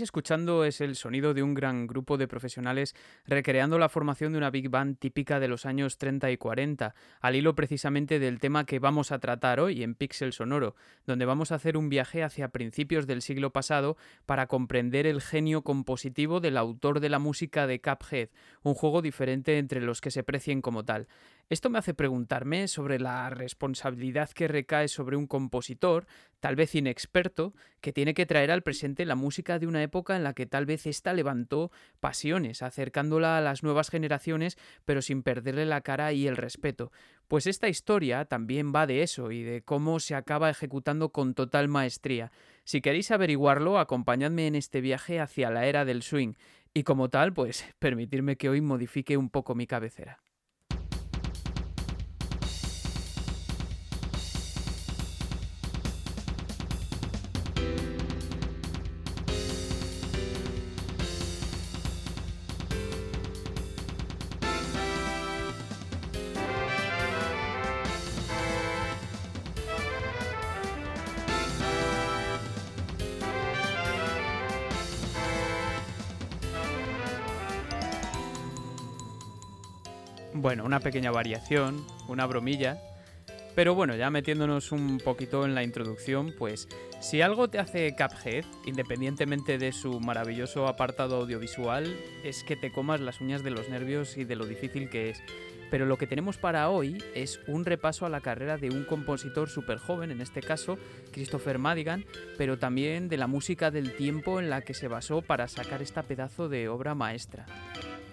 escuchando es el sonido de un gran grupo de profesionales recreando la formación de una big band típica de los años 30 y 40, al hilo precisamente del tema que vamos a tratar hoy en Pixel Sonoro, donde vamos a hacer un viaje hacia principios del siglo pasado para comprender el genio compositivo del autor de la música de Cuphead, un juego diferente entre los que se precien como tal. Esto me hace preguntarme sobre la responsabilidad que recae sobre un compositor, tal vez inexperto, que tiene que traer al presente la música de una época en la que tal vez ésta levantó pasiones, acercándola a las nuevas generaciones, pero sin perderle la cara y el respeto. Pues esta historia también va de eso y de cómo se acaba ejecutando con total maestría. Si queréis averiguarlo, acompañadme en este viaje hacia la era del swing. Y como tal, pues permitirme que hoy modifique un poco mi cabecera. Bueno, una pequeña variación, una bromilla. Pero bueno, ya metiéndonos un poquito en la introducción, pues si algo te hace Cuphead, independientemente de su maravilloso apartado audiovisual, es que te comas las uñas de los nervios y de lo difícil que es. Pero lo que tenemos para hoy es un repaso a la carrera de un compositor súper joven, en este caso Christopher Madigan, pero también de la música del tiempo en la que se basó para sacar esta pedazo de obra maestra.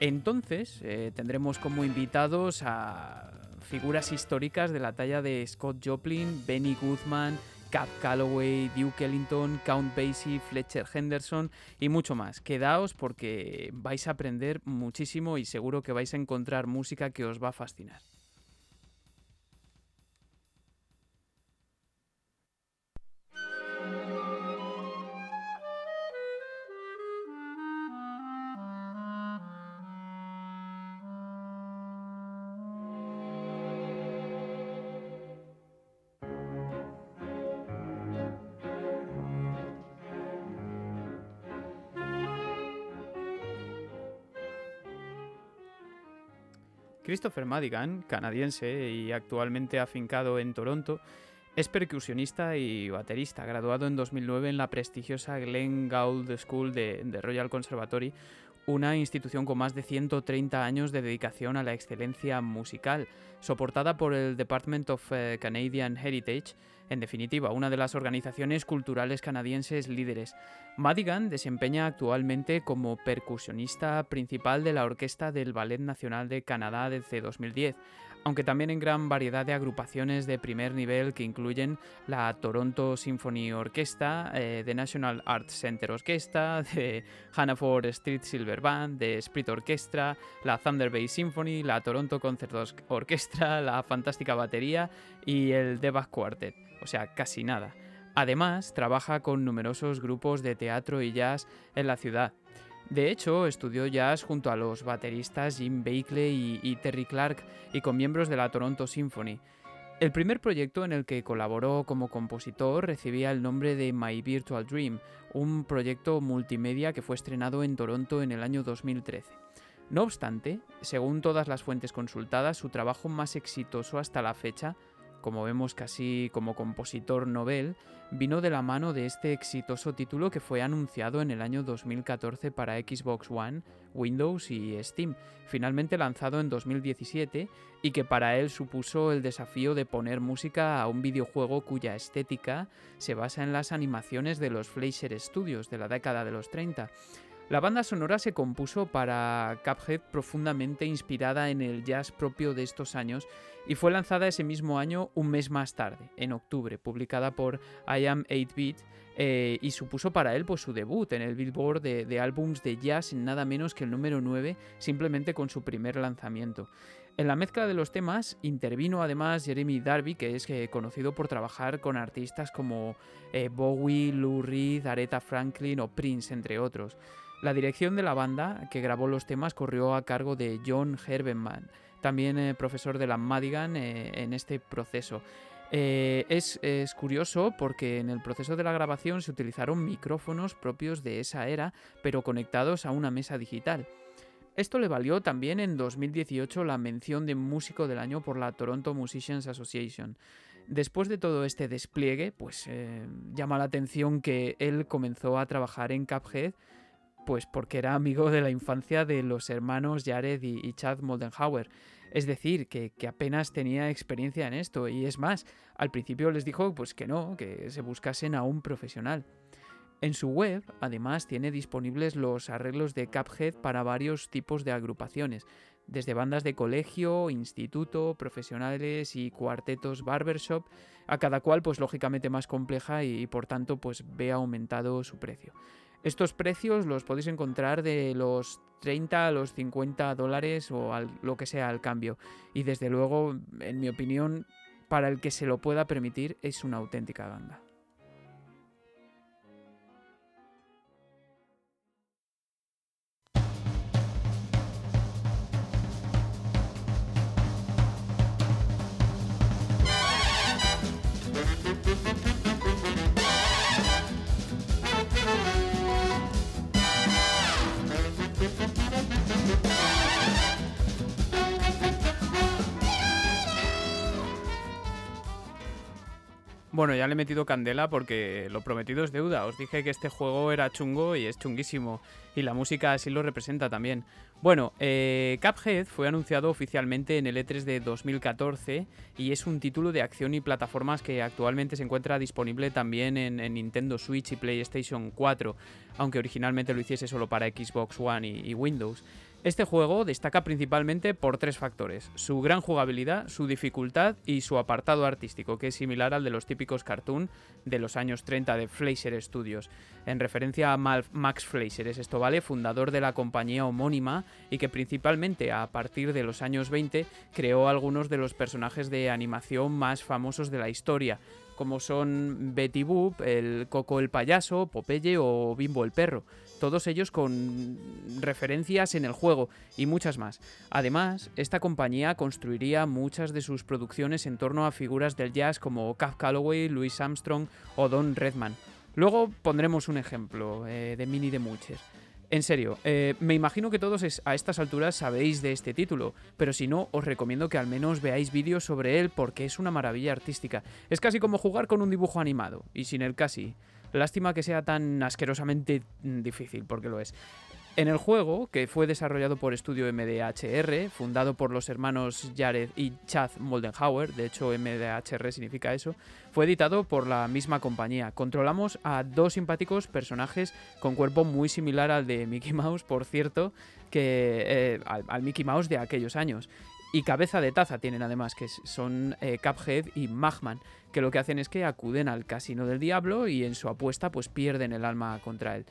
Entonces, eh, tendremos como invitados a figuras históricas de la talla de Scott Joplin, Benny Goodman, Cap Calloway, Duke Ellington, Count Basie, Fletcher Henderson y mucho más. Quedaos porque vais a aprender muchísimo y seguro que vais a encontrar música que os va a fascinar. Christopher Madigan, canadiense y actualmente afincado en Toronto, es percusionista y baterista, graduado en 2009 en la prestigiosa Glen Gould School de, de, Royal Conservatory, una institución con más de 130 años de dedicación a la excelencia musical, soportada por el Department of eh, Canadian Heritage, en definitiva, una de las organizaciones culturales canadienses líderes. Madigan desempeña actualmente como percusionista principal de la Orquesta del Ballet Nacional de Canadá desde 2010, aunque también en gran variedad de agrupaciones de primer nivel que incluyen la Toronto Symphony Orchestra, eh, The National Arts Center Orchestra, de Hannaford Street Silver Band, de Spirit Orchestra, la Thunder Bay Symphony, la Toronto Concert Orchestra, la Fantástica Batería y el Devas Quartet, o sea, casi nada. Además, trabaja con numerosos grupos de teatro y jazz en la ciudad. De hecho, estudió jazz junto a los bateristas Jim Bakely y, y, Terry Clark y con miembros de la Toronto Symphony. El primer proyecto en el que colaboró como compositor recibía el nombre de My Virtual Dream, un proyecto multimedia que fue estrenado en Toronto en el año 2013. No obstante, según todas las fuentes consultadas, su trabajo más exitoso hasta la fecha como vemos casi como compositor novel, vino de la mano de este exitoso título que fue anunciado en el año 2014 para Xbox One, Windows y Steam, finalmente lanzado en 2017 y que para él supuso el desafío de poner música a un videojuego cuya estética se basa en las animaciones de los Fleischer Studios de la década de los 30. La banda sonora se compuso para Cuphead profundamente inspirada en el jazz propio de estos años y fue lanzada ese mismo año un mes más tarde, en octubre, publicada por I Am 8-Bit eh, y supuso para él pues, su debut en el Billboard de, de álbums de jazz en nada menos que el número 9 simplemente con su primer lanzamiento. En la mezcla de los temas intervino además Jeremy Darby, que es eh, conocido por trabajar con artistas como eh, Bowie, Lou Reed, Aretha Franklin o Prince, entre otros. La dirección de la banda que grabó los temas corrió a cargo de John Herbenman, también eh, profesor de la Madigan eh, en este proceso. Eh, es, curioso porque en el proceso de la grabación se utilizaron micrófonos propios de esa era, pero conectados a una mesa digital. Esto le valió también en 2018 la mención de músico del año por la Toronto Musicians Association. Después de todo este despliegue, pues llama la atención que él comenzó a trabajar en Cuphead pues porque era amigo de la infancia de los hermanos Jared y, Chad Moldenhauer. Es decir, que, apenas tenía experiencia en esto. Y es más, al principio les dijo pues que no, que se buscasen a un profesional. En su web, además, tiene disponibles los arreglos de Cuphead para varios tipos de agrupaciones, desde bandas de colegio, instituto, profesionales y cuartetos barbershop, a cada cual pues lógicamente más compleja y, y por tanto pues ve aumentado su precio. Estos precios los podéis encontrar de los 30 a los 50 dólares o lo que sea al cambio. Y desde luego, en mi opinión, para el que se lo pueda permitir, es una auténtica ganga. Bueno, ya le he metido candela porque lo prometido es deuda. Os dije que este juego era chungo y es chunguísimo. Y la música así lo representa también. Bueno, eh, Cuphead fue anunciado oficialmente en el E3 de 2014 y es un título de acción y plataformas que actualmente se encuentra disponible también en, Nintendo Switch y PlayStation 4, aunque originalmente lo hiciese solo para Xbox One y Windows. Este juego destaca principalmente por tres factores, su gran jugabilidad, su dificultad y su apartado artístico, que es similar al de los típicos cartoon de los años 30 de Fleischer Studios, en referencia a Max Fleischer, es esto vale, fundador de la compañía homónima y que principalmente a partir de los años 20 creó algunos de los personajes de animación más famosos de la historia, como son Betty Boop, el Coco el payaso, Popeye o Bimbo el perro todos ellos con referencias en el juego y muchas más. Además, esta compañía construiría muchas de sus producciones en torno a figuras del jazz como Cap Calloway, Louis Armstrong o Don Redman. Luego pondremos un ejemplo eh, de Mini de Muchers. En serio, eh, me imagino que todos a estas alturas sabéis de este título, pero si no, os recomiendo que al menos veáis vídeos sobre él porque es una maravilla artística. Es casi como jugar con un dibujo animado, y sin el casi. Lástima que sea tan asquerosamente mm, difícil, porque lo es. En el juego, que fue desarrollado por estudio MDHR, fundado por los hermanos Jared y Chad Moldenhauer, de hecho MDHR significa eso, fue editado por la misma compañía. Controlamos a dos simpáticos personajes con cuerpo muy similar al de Mickey Mouse, por cierto, que eh, al, Mickey Mouse de aquellos años. Y cabeza de taza tienen además, que son eh, Cuphead y Magman, que lo que hacen es que acuden al casino del diablo y en su apuesta pues pierden el alma contra él.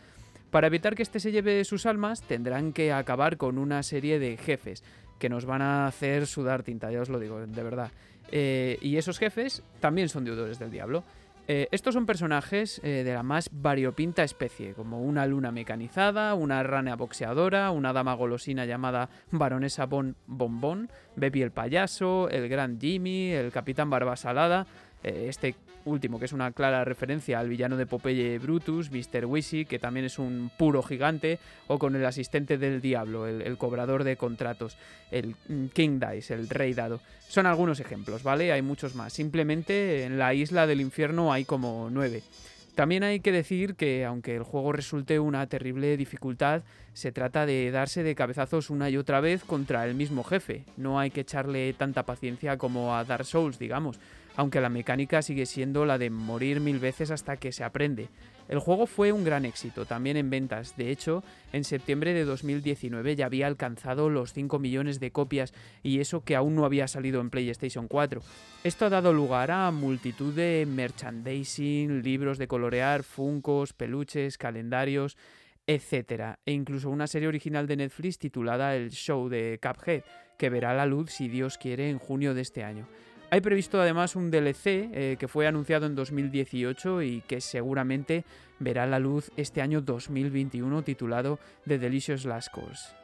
Para evitar que éste se lleve sus almas, tendrán que acabar con una serie de jefes que nos van a hacer sudar tinta, ya os lo digo, de verdad. Eh, y esos jefes también son deudores del diablo. Eh, estos son personajes eh, de la más variopinta especie, como una luna mecanizada, una rana boxeadora, una dama golosina llamada Baronesa Bon Bonbon, Bepi el payaso, el gran Jimmy, el capitán Barba Salada, eh, este último, que es una clara referencia al villano de Popeye Brutus, Mr. Wishy, que también es un puro gigante, o con el asistente del diablo, el, cobrador de contratos, el King Dice, el rey dado. Son algunos ejemplos, ¿vale? Hay muchos más. Simplemente en la isla del infierno hay como nueve. También hay que decir que, aunque el juego resulte una terrible dificultad, se trata de darse de cabezazos una y otra vez contra el mismo jefe. No hay que echarle tanta paciencia como a Dark Souls, digamos. Aunque la mecánica sigue siendo la de morir mil veces hasta que se aprende. El juego fue un gran éxito, también en ventas. De hecho, en septiembre de 2019 ya había alcanzado los 5 millones de copias y eso que aún no había salido en PlayStation 4. Esto ha dado lugar a multitud de merchandising, libros de colorear, funcos, peluches, calendarios, etc. E incluso una serie original de Netflix titulada El Show de Cuphead, que verá la luz si Dios quiere en junio de este año. Hay previsto además un DLC eh, que fue anunciado en 2018 y que seguramente verá la luz este año 2021 titulado The Delicious Last Course.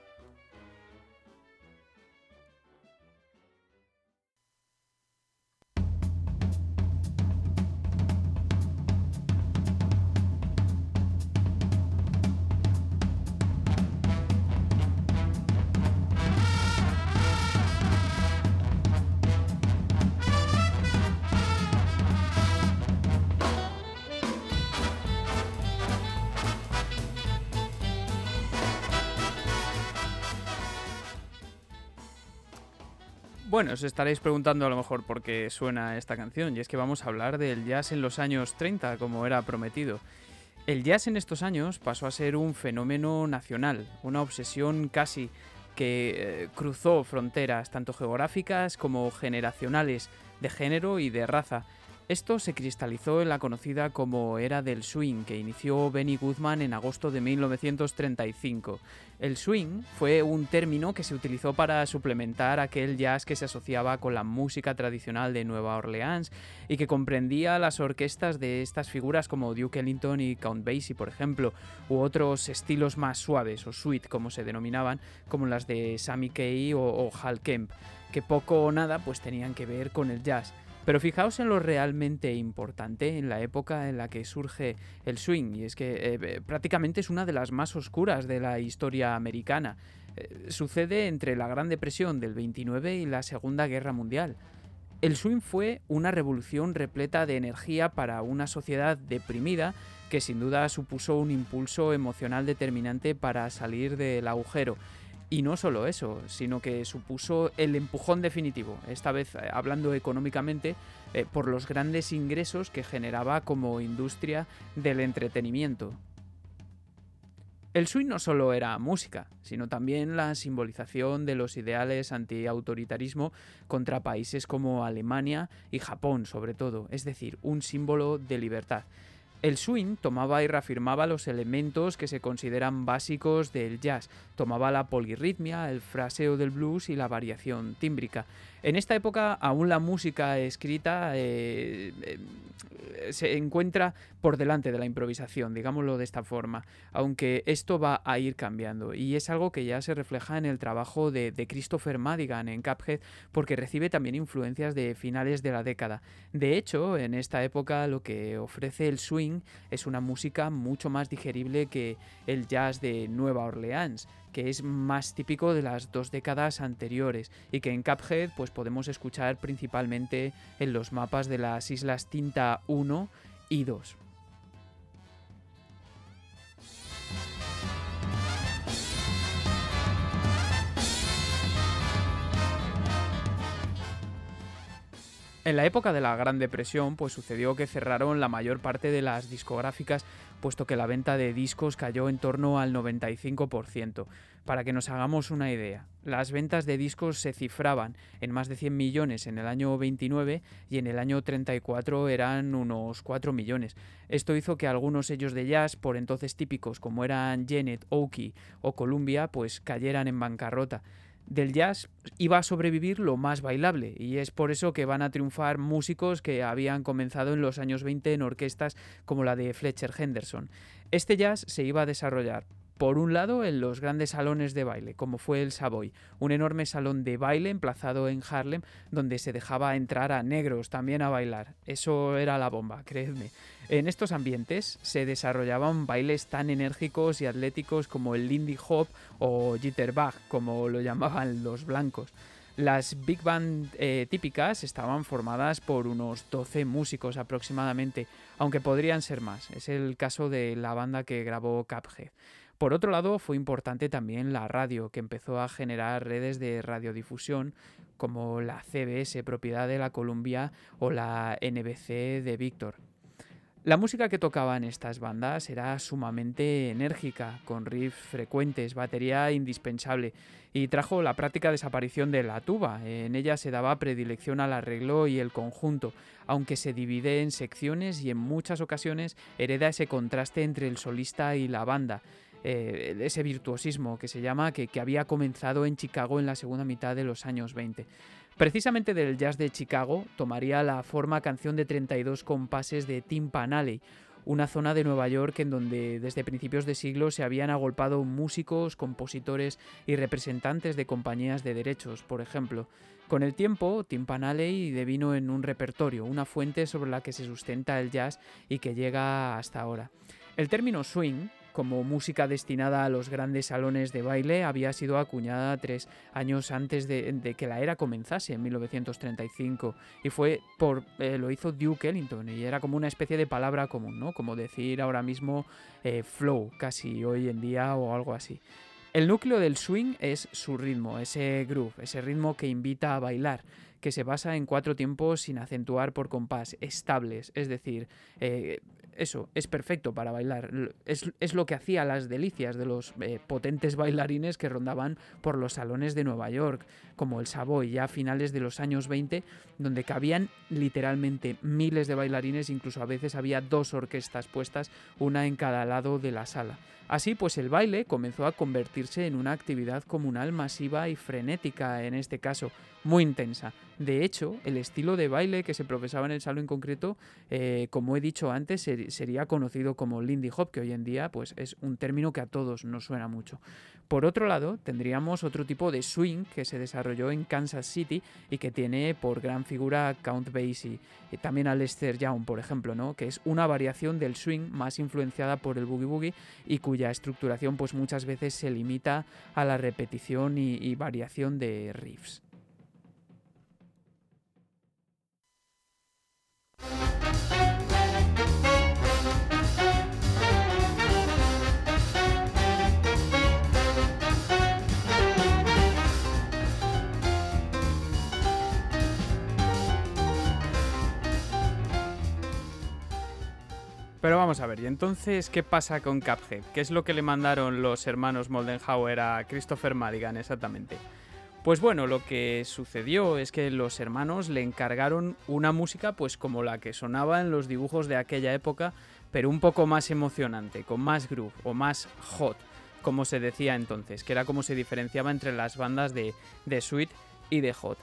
Bueno, os estaréis preguntando a lo mejor por qué suena esta canción, y es que vamos a hablar del jazz en los años 30, como era prometido. El jazz en estos años pasó a ser un fenómeno nacional, una obsesión casi que eh, cruzó fronteras tanto geográficas como generacionales, de género y de raza, esto se cristalizó en la conocida como era del swing que inició Benny Goodman en agosto de 1935. El swing fue un término que se utilizó para suplementar aquel jazz que se asociaba con la música tradicional de Nueva Orleans y que comprendía las orquestas de estas figuras como Duke Ellington y Count Basie, por ejemplo, u otros estilos más suaves o sweet como se denominaban, como las de Sammy Kaye o, o Hal Kemp, que poco o nada pues tenían que ver con el jazz. Pero fijaos en lo realmente importante en la época en la que surge el swing, y es que eh, eh, prácticamente es una de las más oscuras de la historia americana. Eh, sucede entre la Gran Depresión del 29 y la Segunda Guerra Mundial. El swing fue una revolución repleta de energía para una sociedad deprimida que sin duda supuso un impulso emocional determinante para salir del agujero. Y no solo eso, sino que supuso el empujón definitivo, esta vez eh, hablando económicamente, eh, por los grandes ingresos que generaba como industria del entretenimiento. El swing no solo era música, sino también la simbolización de los ideales anti-autoritarismo contra países como Alemania y Japón sobre todo, es decir, un símbolo de libertad. El swing tomaba y reafirmaba los elementos que se consideran básicos del jazz. Tomaba la polirritmia, el fraseo del blues y la variación tímbrica. En esta época aún la música escrita eh, eh, se encuentra por delante de la improvisación, digámoslo de esta forma, aunque esto va a ir cambiando y es algo que ya se refleja en el trabajo de, de Christopher Madigan en Cuphead porque recibe también influencias de finales de la década. De hecho, en esta época lo que ofrece el swing es una música mucho más digerible que el jazz de Nueva Orleans que es más típico de las dos décadas anteriores y que en Cuphead pues podemos escuchar principalmente en los mapas de las islas Tinta 1 y 2. En la época de la Gran Depresión, pues sucedió que cerraron la mayor parte de las discográficas, puesto que la venta de discos cayó en torno al 95%. Para que nos hagamos una idea, las ventas de discos se cifraban en más de 100 millones en el año 29 y en el año 34 eran unos 4 millones. Esto hizo que algunos sellos de jazz, por entonces típicos como eran Janet, Oki o Columbia, pues cayeran en bancarrota del jazz iba a sobrevivir lo más bailable y es por eso que van a triunfar músicos que habían comenzado en los años 20 en orquestas como la de Fletcher Henderson. Este jazz se iba a desarrollar por un lado, en los grandes salones de baile, como fue el Savoy, un enorme salón de baile emplazado en Harlem, donde se dejaba entrar a negros también a bailar. Eso era la bomba, creedme. En estos ambientes se desarrollaban bailes tan enérgicos y atléticos como el Lindy Hop o Jitterbug, como lo llamaban los blancos. Las big band eh, típicas estaban formadas por unos 12 músicos aproximadamente, aunque podrían ser más. Es el caso de la banda que grabó Cuphead. Por otro lado, fue importante también la radio, que empezó a generar redes de radiodifusión como la CBS, propiedad de la Columbia, o la NBC de Víctor. La música que tocaban estas bandas era sumamente enérgica, con riffs frecuentes, batería indispensable, y trajo la práctica desaparición de la tuba. En ella se daba predilección al arreglo y el conjunto, aunque se divide en secciones y en muchas ocasiones hereda ese contraste entre el solista y la banda. Eh, ese virtuosismo que se llama, que, que había comenzado en Chicago en la segunda mitad de los años 20. Precisamente del jazz de Chicago tomaría la forma canción de 32 compases de Timpanale, una zona de Nueva York en donde desde principios de siglo se habían agolpado músicos, compositores y representantes de compañías de derechos, por ejemplo. Con el tiempo, Timpanale devino en un repertorio, una fuente sobre la que se sustenta el jazz y que llega hasta ahora. El término swing como música destinada a los grandes salones de baile había sido acuñada tres años antes de, que la era comenzase, en 1935, y fue por eh, lo hizo Duke Ellington, y era como una especie de palabra común, ¿no? Como decir ahora mismo eh, flow, casi hoy en día o algo así. El núcleo del swing es su ritmo, ese groove, ese ritmo que invita a bailar que se basa en cuatro tiempos sin acentuar por compás, estables, es decir, eh, eso, es perfecto para bailar. Es, lo que hacía las delicias de los eh, potentes bailarines que rondaban por los salones de Nueva York, como el Savoy, ya a finales de los años 20, donde cabían literalmente miles de bailarines, incluso a veces había dos orquestas puestas, una en cada lado de la sala. Así pues el baile comenzó a convertirse en una actividad comunal masiva y frenética, en este caso muy intensa. De hecho, el estilo de baile que se profesaba en el salón en concreto, eh, como he dicho antes, sería conocido como Lindy Hop, que hoy en día pues, es un término que a todos nos suena mucho. Por otro lado, tendríamos otro tipo de swing que se en Kansas City y que tiene por gran figura Count Basie y también a Lester Young, por ejemplo, ¿no? que es una variación del swing más influenciada por el boogie boogie y cuya estructuración pues muchas veces se limita a la repetición y variación de riffs. Pero vamos a ver, ¿y entonces qué pasa con Cuphead? ¿Qué es lo que le mandaron los hermanos Moldenhauer a Christopher Madigan exactamente? Pues bueno, lo que sucedió es que los hermanos le encargaron una música pues como la que sonaba en los dibujos de aquella época, pero un poco más emocionante, con más groove o más hot, como se decía entonces, que era como se diferenciaba entre las bandas de, de Sweet y de Hot.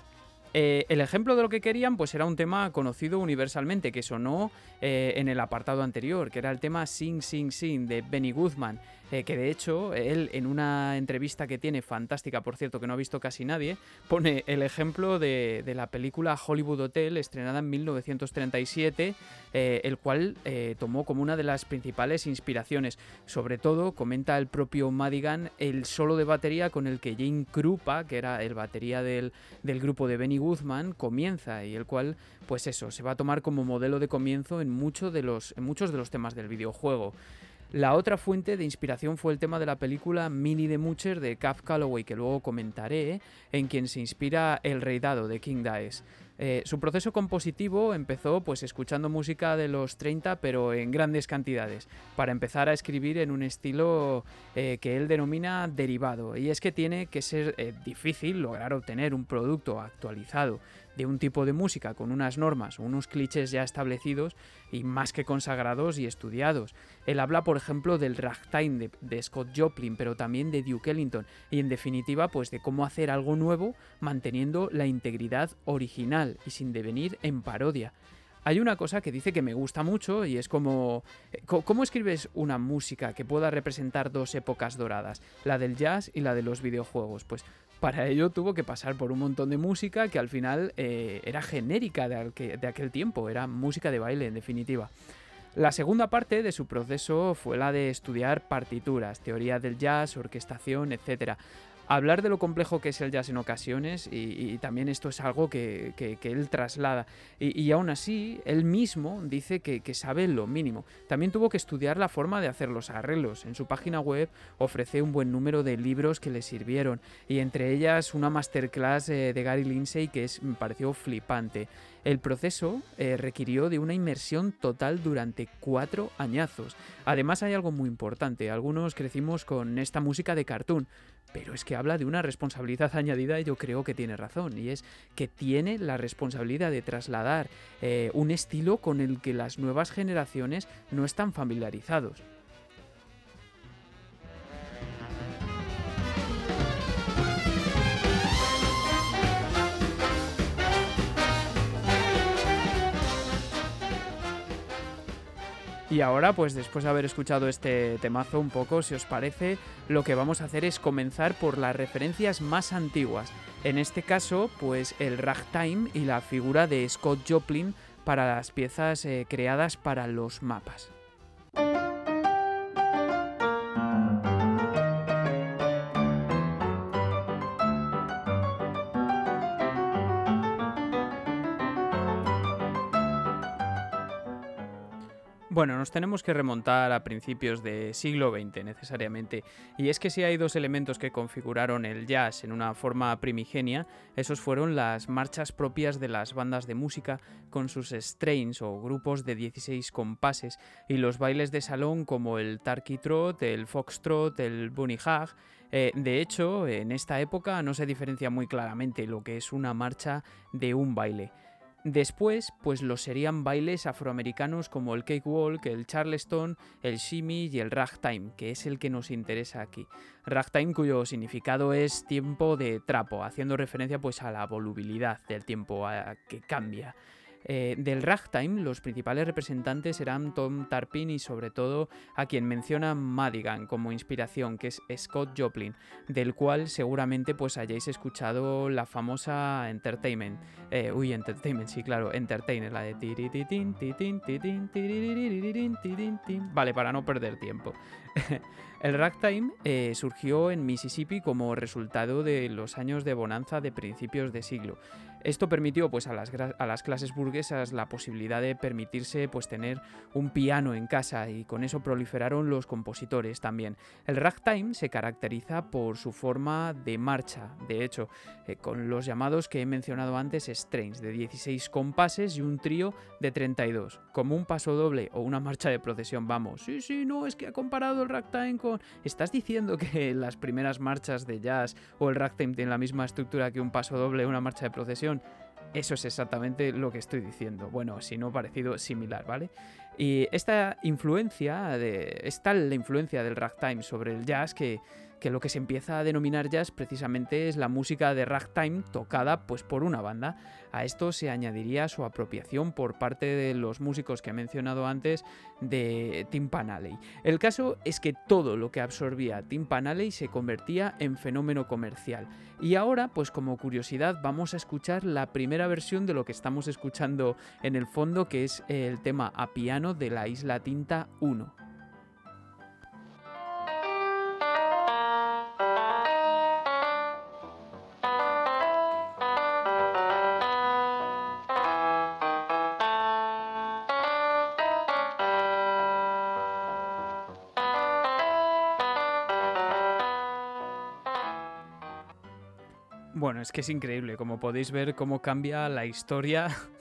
Eh, el ejemplo de lo que querían pues era un tema conocido universalmente que sonó eh, en el apartado anterior, que era el tema Sing Sing Sing de Benny Goodman, eh, que de hecho él en una entrevista que tiene fantástica, por cierto, que no ha visto casi nadie, pone el ejemplo de, la película Hollywood Hotel, estrenada en 1937, eh, el cual tomó como una de las principales inspiraciones. Sobre todo, comenta el propio Madigan, el solo de batería con el que Jane Krupa, que era el batería del, del grupo de Benny Guzman, comienza y el cual, pues eso, se va a tomar como modelo de comienzo en, mucho de los, en muchos de los temas del videojuego. La otra fuente de inspiración fue el tema de la película Mini de Mucher de Kath Calloway, que luego comentaré, en quien se inspira El Rey Dado de King Dice. Eh, su proceso compositivo empezó pues escuchando música de los 30 pero en grandes cantidades para empezar a escribir en un estilo eh, que él denomina derivado. Y es que tiene que ser eh, difícil lograr obtener un producto actualizado de un tipo de música con unas normas unos clichés ya establecidos y más que consagrados y estudiados. Él habla, por ejemplo, del ragtime de, Scott Joplin, pero también de Duke Ellington y en definitiva, pues de cómo hacer algo nuevo manteniendo la integridad original y sin devenir en parodia. Hay una cosa que dice que me gusta mucho y es como... Eh, ¿Cómo escribes una música que pueda representar dos épocas doradas? La del jazz y la de los videojuegos. Pues para ello tuvo que pasar por un montón de música que al final eh, era genérica de, aquel tiempo, era música de baile en definitiva. La segunda parte de su proceso fue la de estudiar partituras, teoría del jazz, orquestación, etc. hablar de lo complejo que es el jazz en ocasiones y, también esto es algo que, él traslada. Y, aún así, él mismo dice que, sabe lo mínimo. También tuvo que estudiar la forma de hacer los arreglos. En su página web ofrece un buen número de libros que le sirvieron y entre ellas una masterclass eh, de Gary Lindsay que me pareció flipante. El proceso eh, requirió de una inmersión total durante cuatro añazos. Además hay algo muy importante, algunos crecimos con esta música de cartoon, pero es que habla de una responsabilidad añadida y yo creo que tiene razón, y es que tiene la responsabilidad de trasladar eh, un estilo con el que las nuevas generaciones no están familiarizados. Y ahora, pues después de haber escuchado este temazo un poco, si os parece, lo que vamos a hacer es comenzar por las referencias más antiguas. En este caso, pues el ragtime y la figura de Scott Joplin para las piezas eh, creadas para los mapas. Bueno, nos tenemos que remontar a principios del siglo XX necesariamente, y es que si hay dos elementos que configuraron el jazz en una forma primigenia, esos fueron las marchas propias de las bandas de música con sus strains o grupos de 16 compases y los bailes de salón como el Turkey Trot, el Foxtrot, el Bunny Hug. Eh, de hecho, en esta época no se diferencia muy claramente lo que es una marcha de un baile. Después, pues lo serían bailes afroamericanos como el cakewalk, el charleston, el shimmy y el ragtime, que es el que nos interesa aquí. Ragtime cuyo significado es tiempo de trapo, haciendo referencia pues a la volubilidad del tiempo a que cambia. Eh, del ragtime, los principales representantes eran Tom Tarpin y sobre todo a quien menciona Madigan como inspiración, que es Scott Joplin, del cual seguramente pues hayáis escuchado la famosa Entertainment. Eh, uy, Entertainment, sí, claro, Entertainer, la de Vale, para no perder tiempo. El ragtime eh, surgió en Mississippi como resultado de los años de bonanza de principios de siglo. Esto permitió pues, a, las, a las clases burguesas la posibilidad de permitirse pues, tener un piano en casa y con eso proliferaron los compositores también. El ragtime se caracteriza por su forma de marcha, de hecho, eh, con los llamados que he mencionado antes strains de 16 compases y un trío de 32, como un paso doble o una marcha de procesión, vamos. Sí, sí, no, es que ha comparado el ragtime con... ¿Estás diciendo que las primeras marchas de jazz o el ragtime tienen la misma estructura que un paso doble o una marcha de procesión? Eso es exactamente lo que estoy diciendo. Bueno, si no parecido similar, ¿vale? Y esta influencia, de, es tal la influencia del ragtime sobre el jazz que que lo que se empieza a denominar jazz precisamente es la música de ragtime tocada pues por una banda. A esto se añadiría su apropiación por parte de los músicos que he mencionado antes de Tim Panalley. El caso es que todo lo que absorbía Tim Panalley se convertía en fenómeno comercial. Y ahora, pues como curiosidad, vamos a escuchar la primera versión de lo que estamos escuchando en el fondo, que es el tema a piano de la Isla Tinta 1. Es que es increíble, como podéis ver, cómo cambia la historia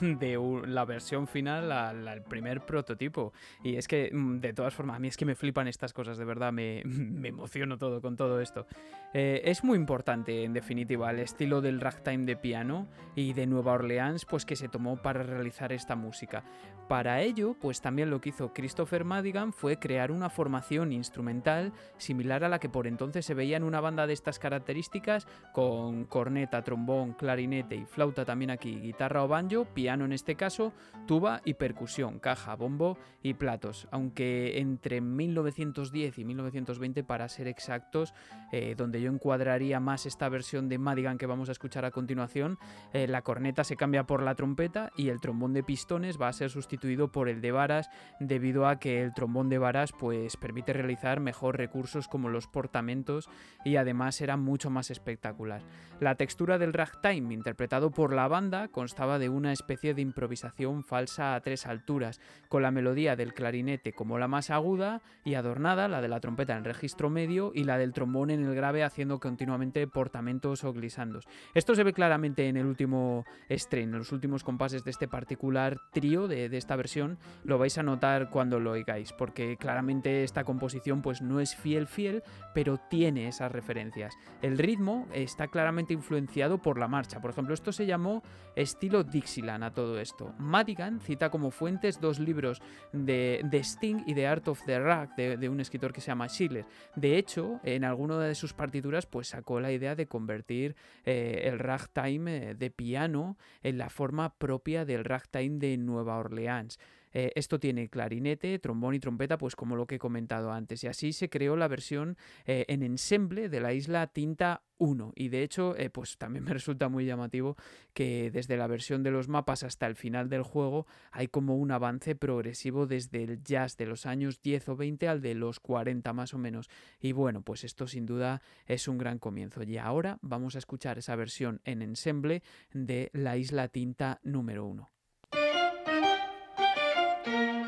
de la versión final al, primer prototipo. Y es que, mm, de todas formas, a mí es que me flipan estas cosas, de verdad, me, me emociono todo con todo esto. Eh, es muy importante, en definitiva, el estilo del ragtime de piano y de Nueva Orleans, pues que se tomó para realizar esta música. Para ello, pues también lo que hizo Christopher Madigan fue crear una formación instrumental similar a la que por entonces se veía en una banda de estas características, con corneta, trombón, clarinete y flauta también aquí, guitarra o banjo, piano en este caso, tuba y percusión, caja, bombo y platos, aunque entre 1910 y 1920 para ser exactos, eh, donde yo encuadraría más esta versión de Madigan que vamos a escuchar a continuación, eh, la corneta se cambia por la trompeta y el trombón de pistones va a ser sustituido por el de varas debido a que el trombón de varas pues permite realizar mejor recursos como los portamentos y además era mucho más espectacular. La textura del ragtime interpretado por la banda constaba de una especie de improvisación falsa a tres alturas, con la melodía del clarinete como la más aguda y adornada, la de la trompeta en registro medio y la del trombón en el grave haciendo continuamente portamentos o glisandos. Esto se ve claramente en el último estreno, en los últimos compases de este particular trío de, de esta versión, lo vais a notar cuando lo oigáis, porque claramente esta composición pues no es fiel fiel, pero tiene esas referencias. El ritmo está claramente influenciado por la marcha. Por ejemplo, esto se llamó estilo Dixieland todo esto. Madigan cita como fuentes dos libros de, de Sting y de Art of the Rag de, un escritor que se llama Schiller. De hecho, en alguna de sus partituras pues sacó la idea de convertir eh, el ragtime eh, de piano en la forma propia del ragtime de Nueva Orleans. Eh, esto tiene clarinete, trombón y trompeta, pues como lo que he comentado antes. Y así se creó la versión eh, en ensemble de la isla Tinta 1. Y de hecho, eh, pues también me resulta muy llamativo que desde la versión de los mapas hasta el final del juego hay como un avance progresivo desde el jazz de los años 10 o 20 al de los 40 más o menos. Y bueno, pues esto sin duda es un gran comienzo. Y ahora vamos a escuchar esa versión en ensemble de la isla Tinta número 1.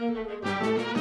Música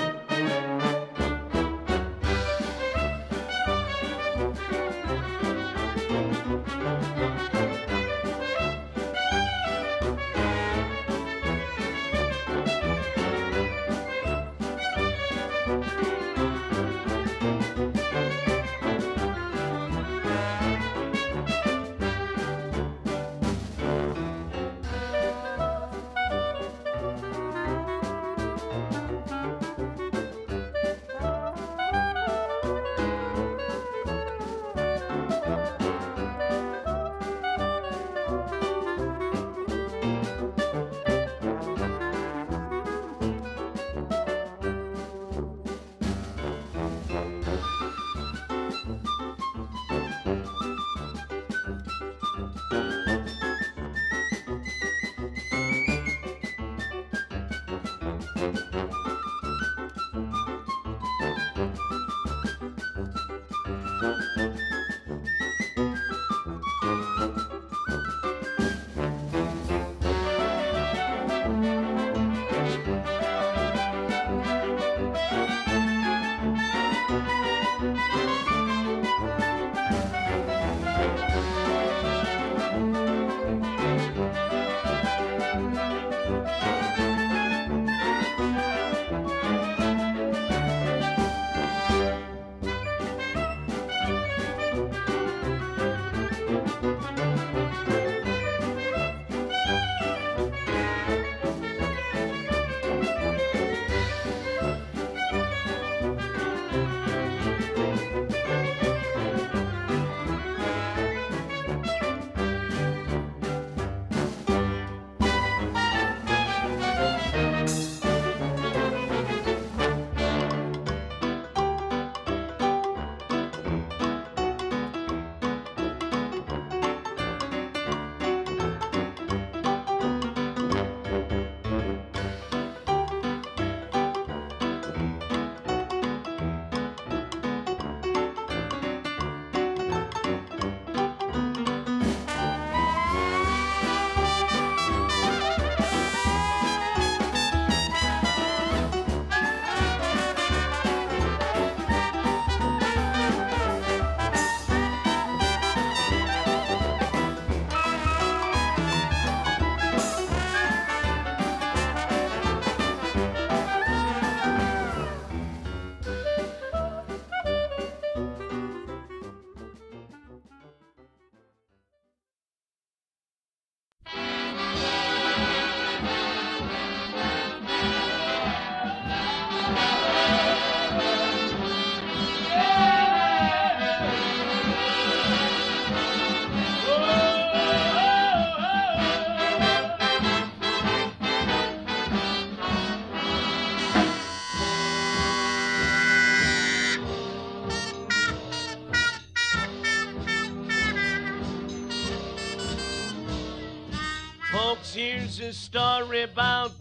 a story about.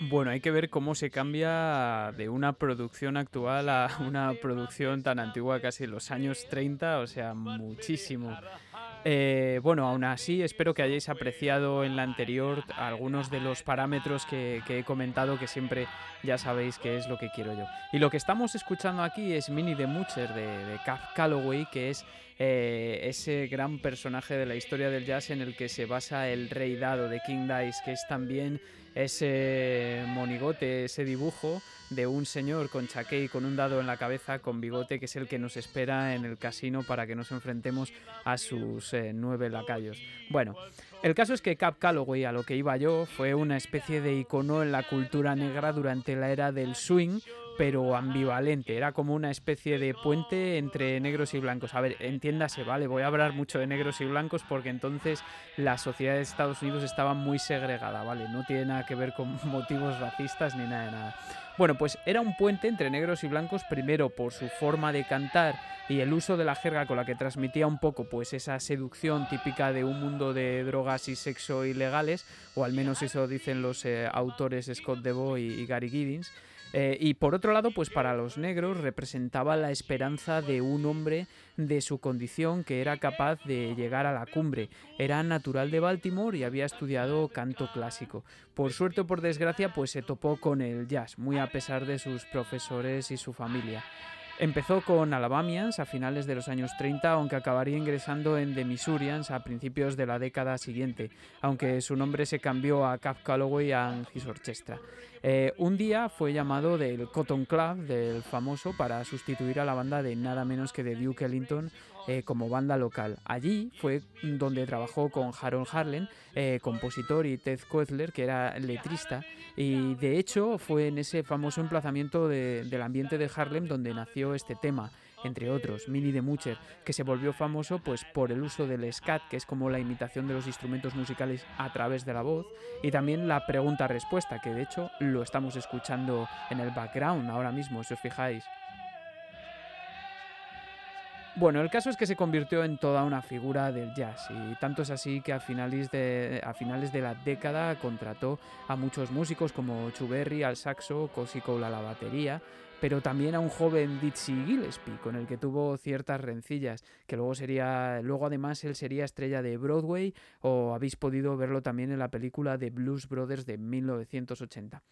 Bueno, hay que ver cómo se cambia de una producción actual a una producción tan antigua, casi los años 30, o sea, muchísimo. Eh, bueno, aún así, espero que hayáis apreciado en la anterior algunos de los parámetros que, he comentado, que siempre ya sabéis qué es lo que quiero yo. Y lo que estamos escuchando aquí es Mini the Mucher de, de Calloway, que es eh, ese gran personaje de la historia del jazz en el que se basa el rey dado de King Dice, que es también ese monigote, ese dibujo de un señor con chaqué y con un dado en la cabeza, con bigote, que es el que nos espera en el casino para que nos enfrentemos a sus eh, nueve lacayos. Bueno, el caso es que Cap Calloway, a lo que iba yo, fue una especie de icono en la cultura negra durante la era del swing, pero ambivalente. Era como una especie de puente entre negros y blancos. A ver, entiéndase, ¿vale? Voy a hablar mucho de negros y blancos porque entonces la sociedad de Estados Unidos estaba muy segregada, ¿vale? No tiene nada que ver con motivos racistas ni nada de nada. Bueno, pues era un puente entre negros y blancos, primero por su forma de cantar y el uso de la jerga con la que transmitía un poco pues esa seducción típica de un mundo de drogas y sexo ilegales, o al menos eso dicen los eh, autores Scott DeVoe y Gary Giddins. Eh, y por otro lado, pues para los negros representaba la esperanza de un hombre de su condición que era capaz de llegar a la cumbre. Era natural de Baltimore y había estudiado canto clásico. Por suerte o por desgracia, pues se topó con el jazz, muy a pesar de sus profesores y su familia. Empezó con Alabamians a finales de los años 30, aunque acabaría ingresando en The Missourians a principios de la década siguiente, aunque su nombre se cambió a Cap Calloway and His Orchestra. Eh, un día fue llamado del Cotton Club, del famoso, para sustituir a la banda de nada menos que de Duke Ellington eh, como banda local. Allí fue donde trabajó con Harold Harlan, eh, compositor, y Ted Koezler, que era letrista, y de hecho fue en ese famoso emplazamiento del ambiente de Harlem donde nació este tema entre otros, Mini de Mucher, que se volvió famoso pues por el uso del scat, que es como la imitación de los instrumentos musicales a través de la voz, y también la pregunta-respuesta, que de hecho lo estamos escuchando en el background ahora mismo, si os fijáis. Bueno, el caso es que se convirtió en toda una figura del jazz y tanto es así que a finales de, a finales de la década contrató a muchos músicos como Chuberry al saxo, Cosi Cole a la batería, pero también a un joven Dizzy Gillespie con el que tuvo ciertas rencillas, que luego sería, luego además él sería estrella de Broadway o habéis podido verlo también en la película de Blues Brothers de 1980.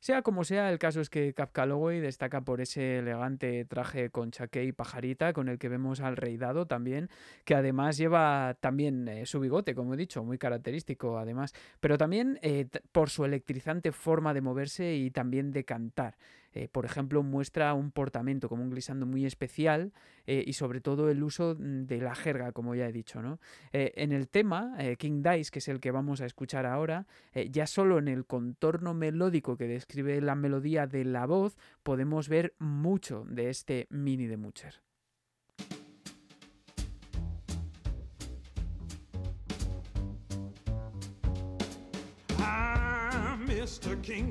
Sea como sea, el caso es que Calloway destaca por ese elegante traje con chaqué y pajarita con el que vemos al rey dado también, que además lleva también eh, su bigote, como he dicho, muy característico además, pero también eh, por su electrizante forma de moverse y también de cantar. Eh, por ejemplo, muestra un portamento como un glisando muy especial eh, y sobre todo el uso mm, de la jerga, como ya he dicho. ¿no? Eh, en el tema, King Dice, que es el que vamos a escuchar ahora, ya solo en el contorno melódico que describe la melodía de la voz, podemos ver mucho de este mini de Mucher.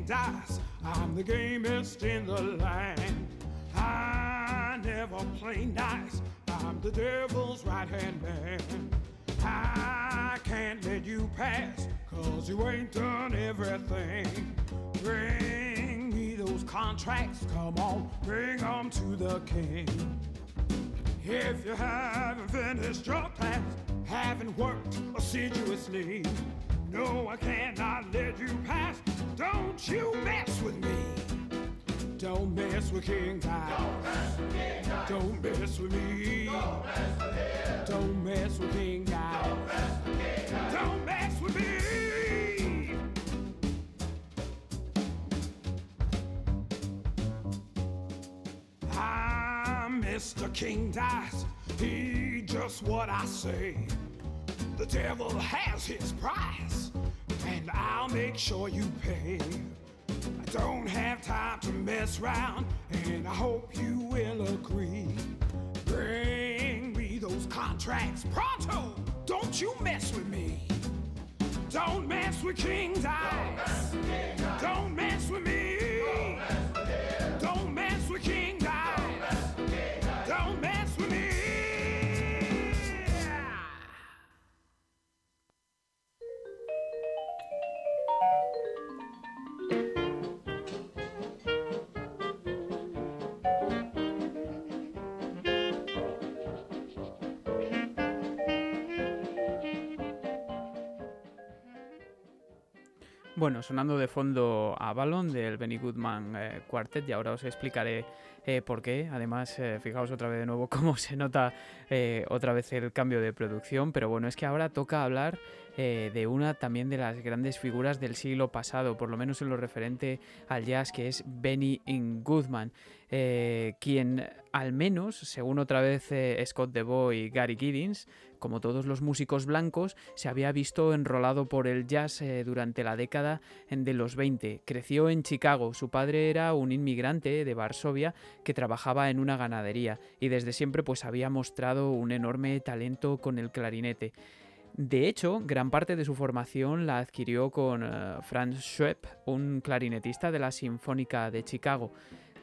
Dice. I'm the gamest in the land. I never play nice. I'm the devil's right hand man. I can't let you pass, cause you ain't done everything. Bring me those contracts, come on, bring them to the king. If you haven't finished your class, haven't worked assiduously, no, I cannot let you pass. Don't you mess with me. Don't mess with King Guy. Don't mess with me. Don't mess with King Guy. Don't mess with me. Ah, I'm Mr. King Dice. He just what I say. The devil has his price, and I'll make sure you pay. I don't have time to mess around, and I hope you will agree. Bring me those contracts pronto. Don't you mess with me. Don't mess with King Dice. Don't mess with me. Don't mess with King Bueno, sonando de fondo a Avalon del Benny Goodman eh, Quartet y ahora os explicaré eh, por qué. Además, eh, fijaos otra vez de nuevo cómo se nota otra vez el cambio de producción, pero bueno, es que ahora toca hablar de una también de las grandes figuras del siglo pasado, por lo menos en lo referente al jazz, que es Benny Goodman. quien al menos, según otra vez Scott DeVoe y Gary Giddins, como todos los músicos blancos, se había visto enrolado por el jazz eh, durante la década de los 20. Creció en Chicago, su padre era un inmigrante de Varsovia que trabajaba en una ganadería y desde siempre pues había mostrado un enorme talento con el clarinete. De hecho, gran parte de su formación la adquirió con eh, Franz Schwepp, un clarinetista de la Sinfónica de Chicago.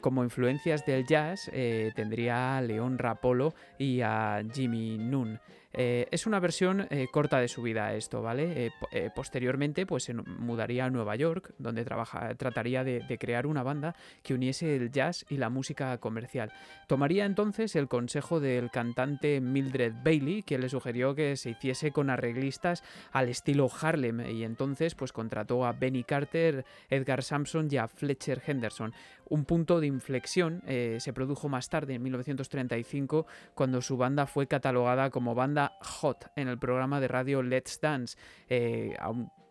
Como influencias del jazz eh, tendría a León Rapolo y a Jimmy Nunn. Eh, es una versión eh, corta de su vida esto, ¿vale? Eh, posteriormente pues se mudaría a Nueva York, donde trabaja, trataría de, crear una banda que uniese el jazz y la música comercial. Tomaría entonces el consejo del cantante Mildred Bailey, quien le sugirió que se hiciese con arreglistas al estilo Harlem y entonces pues contrató a Benny Carter, Edgar Sampson y a Fletcher Henderson. Un punto de inflexión se produjo más tarde, en 1935, cuando su banda fue catalogada como banda Hot en el programa de radio Let's Dance. Eh,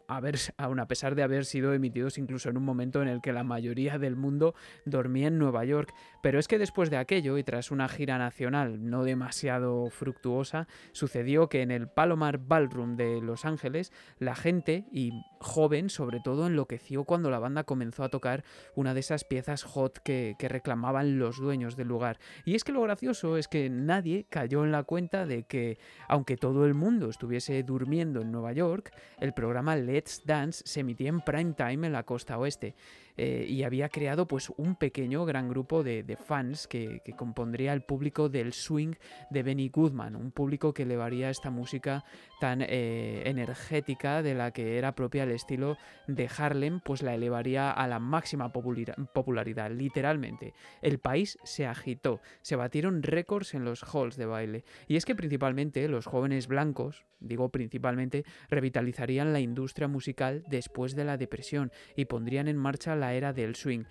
a pesar de haber sido emitidos incluso en un momento en el que la mayoría del mundo dormía en Nueva York. Pero es que después de aquello y tras una gira nacional no demasiado fructuosa, sucedió que en el Palomar Ballroom de Los Ángeles la gente, y joven sobre todo, enloqueció cuando la banda comenzó a tocar una de esas piezas hot que, que reclamaban los dueños del lugar. Y es que lo gracioso es que nadie cayó en la cuenta de que, aunque todo el mundo estuviese durmiendo en Nueva York, el programa Let's Dance se emitía en prime time en la costa oeste. Eh, y había creado pues un pequeño gran grupo de, fans que, compondría el público del swing de Benny Goodman, un público que elevaría esta música tan eh, energética de la que era propia el estilo de Harlem, pues la elevaría a la máxima popularidad, literalmente. El país se agitó, se batieron récords en los halls de baile, y es que principalmente los jóvenes blancos, digo principalmente, revitalizarían la industria musical después de la depresión y pondrían en marcha la era del swing.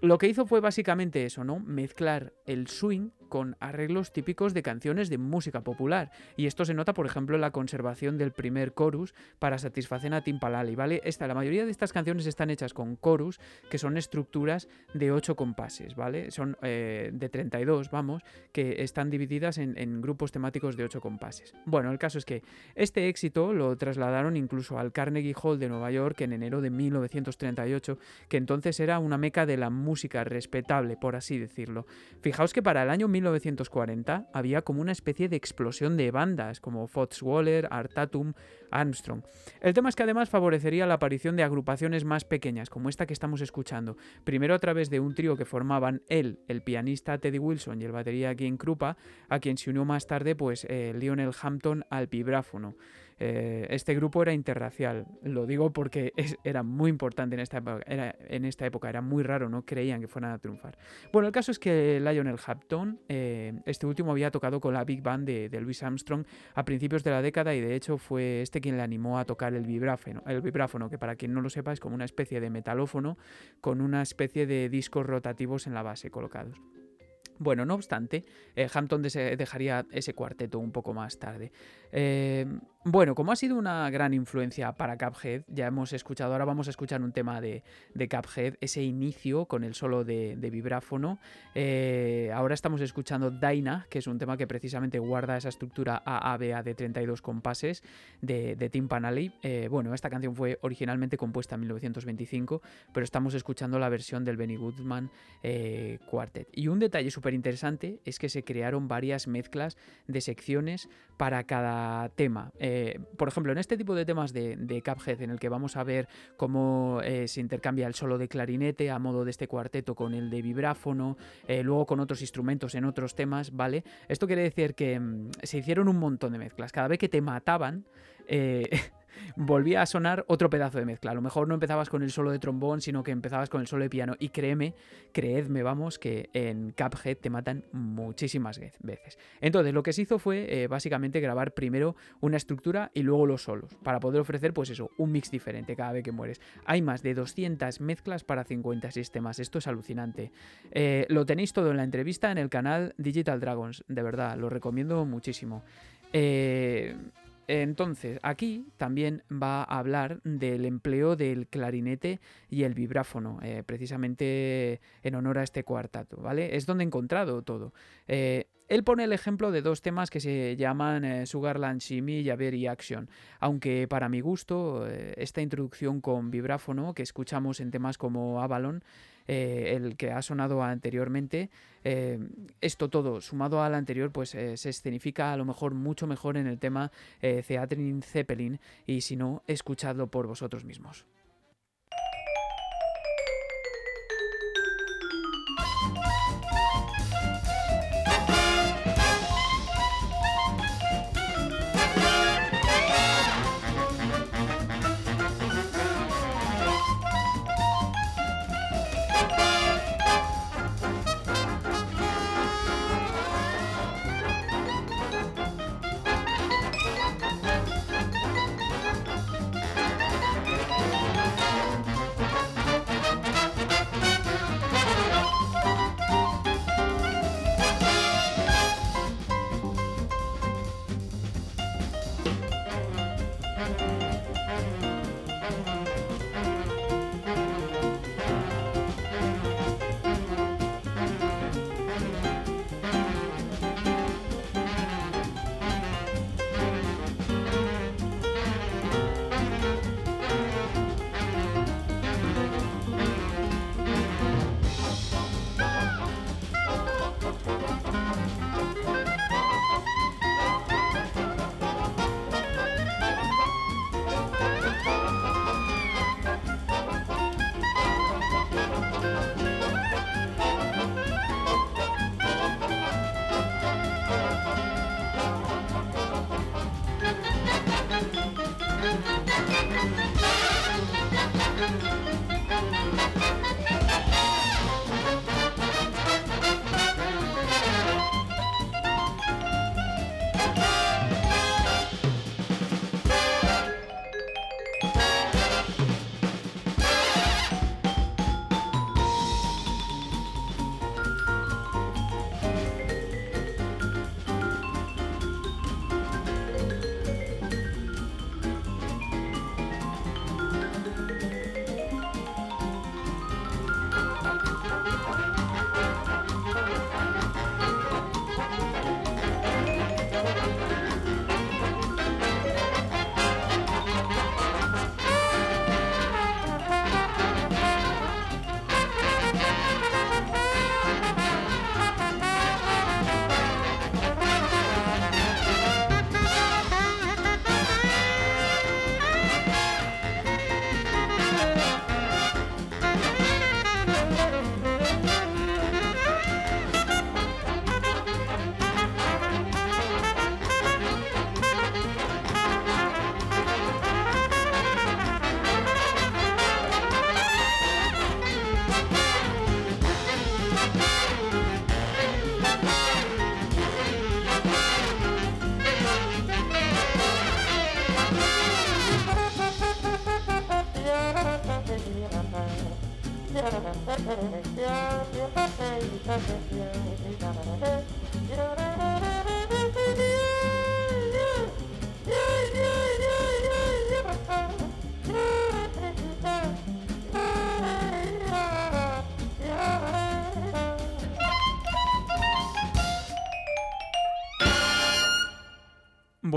Lo que hizo fue básicamente eso, ¿no? Mezclar el swing con arreglos típicos de canciones de música popular. Y esto se nota, por ejemplo, en la conservación del primer chorus para satisfacer a Timpalali, ¿vale? Esta, la mayoría de estas canciones están hechas con chorus, que son estructuras de 8 compases, ¿vale? Son eh, de 32, vamos, que están divididas en, grupos temáticos de 8 compases. Bueno, el caso es que este éxito lo trasladaron incluso al Carnegie Hall de Nueva York en enero de 1938, que entonces era una meca de la música respetable, por así decirlo. Fijaos que para el año 1940 había como una especie de explosión de bandas como Fox Waller, Artatum, Armstrong. El tema es que además favorecería la aparición de agrupaciones más pequeñas como esta que estamos escuchando, primero a través de un trío que formaban él, el pianista Teddy Wilson y el batería Gene Krupa, a quien se unió más tarde pues eh, Lionel Hampton al vibráfono. Eh, este grupo era interracial. Lo digo porque era muy importante en esta, época, era, muy raro, no creían que fueran a triunfar. Bueno, el caso es que Lionel Hampton, eh, este último había tocado con la Big Band de, Louis Armstrong a principios de la década y de hecho fue este quien le animó a tocar el vibráfono, el vibráfono, que para quien no lo sepa es como una especie de metalófono con una especie de discos rotativos en la base colocados. Bueno, no obstante, eh, Hampton dejaría ese cuarteto un poco más tarde. Bueno, como ha sido una gran influencia para Cuphead, ya hemos escuchado, ahora vamos a escuchar un tema de, de Cuphead, ese inicio con el solo de, vibráfono. Eh, ahora estamos escuchando Daina, que es un tema que precisamente guarda esa estructura AABA de 32 compases de, de Tim Panali. Eh, bueno, esta canción fue originalmente compuesta en 1925, pero estamos escuchando la versión del Benny Goodman eh, Quartet. Y un detalle súper interesante es que se crearon varias mezclas de secciones para cada tema. Eh, por ejemplo, en este tipo de temas de, de Cuphead, en el que vamos a ver cómo eh, se intercambia el solo de clarinete a modo de este cuarteto con el de vibráfono, eh, luego con otros instrumentos en otros temas, ¿vale? Esto quiere decir que mm, se hicieron un montón de mezclas. Cada vez que te mataban, volvía a sonar otro pedazo de mezcla. A lo mejor no empezabas con el solo de trombón, sino que empezabas con el solo de piano. Y créeme, creedme, vamos, que en Cuphead te matan muchísimas veces. Entonces, lo que se hizo fue eh, básicamente grabar primero una estructura y luego los solos, para poder ofrecer, pues eso, un mix diferente cada vez que mueres. Hay más de 200 mezclas para 50 sistemas. Esto es alucinante. Eh, lo tenéis todo en la entrevista en el canal Digital Dragons. De verdad, lo recomiendo muchísimo. Eh, entonces, aquí también va a hablar del empleo del clarinete y el vibráfono, eh, precisamente en honor a este cuartato, ¿vale? Es donde he encontrado todo. Eh, él pone el ejemplo de dos temas que se llaman eh, Sugarland Shimmy y Avery Action, aunque para mi gusto esta introducción con vibráfono que escuchamos en temas como Avalon eh, el que ha sonado anteriormente. Eh, esto todo, sumado al anterior, pues eh, se escenifica a lo mejor mucho mejor en el tema Theatrin Zeppelin y si no, escuchadlo por vosotros mismos.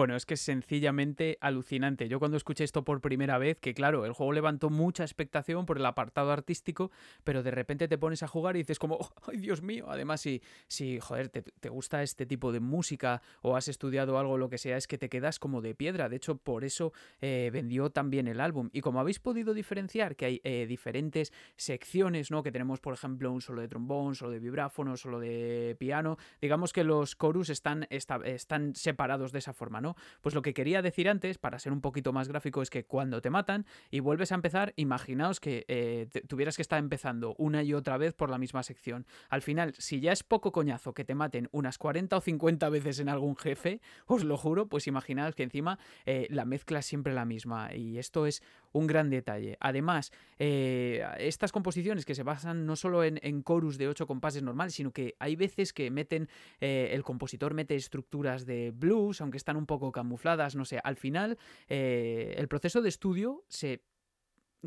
Bueno, es que es sencillamente alucinante. Yo cuando escuché esto por primera vez, que claro, el juego levantó mucha expectación por el apartado artístico, pero de repente te pones a jugar y dices como, ¡ay Dios mío! Además, si, si joder, te, gusta este tipo de música o has estudiado algo, lo que sea, es que te quedas como de piedra. De hecho, por eso eh, vendió también el álbum. Y como habéis podido diferenciar que hay eh, diferentes secciones, ¿no? Que tenemos, por ejemplo, un solo de trombón, solo de vibráfono, solo de piano. Digamos que los chorus están, están separados de esa forma. ¿no? Pues lo que quería decir antes, para ser un poquito más gráfico, es que cuando te matan y vuelves a empezar, imaginaos que eh, tuvieras que estar empezando una y otra vez por la misma sección. Al final, si ya es poco coñazo que te maten unas 40 o 50 veces en algún jefe, os lo juro, pues imaginaos que encima eh, la mezcla es siempre la misma. Y esto es un gran detalle. Además, eh, estas composiciones que se basan no solo en, en chorus de 8 compases normales, sino que hay veces que meten, el compositor mete estructuras de blues, aunque están un poco camufladas, no sé, al final el proceso de estudio se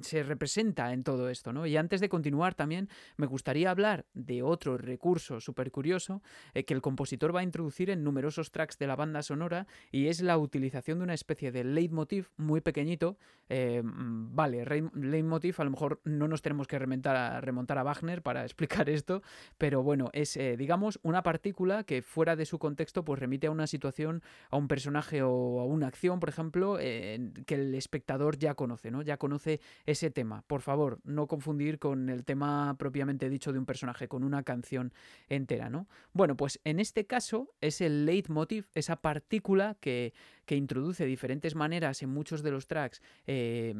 se representa en todo esto, ¿no? Y antes de continuar también me gustaría hablar de otro recurso súper curioso eh, que el compositor va a introducir en numerosos tracks de la banda sonora y es la utilización de una especie de leitmotiv muy pequeñito. Eh, mm, vale, leitmotiv a lo mejor no nos tenemos que remontar a, Wagner para explicar esto, pero bueno, es eh, digamos una partícula que fuera de su contexto pues remite a una situación, a un personaje o a una acción, por ejemplo, que el espectador ya conoce, ¿no? Ya conoce ese tema. Por favor, no confundir con el tema propiamente dicho de un personaje, con una canción entera, ¿no? Bueno, pues en este caso es el leitmotiv, esa partícula que, que introduce diferentes maneras en muchos de los tracks eh,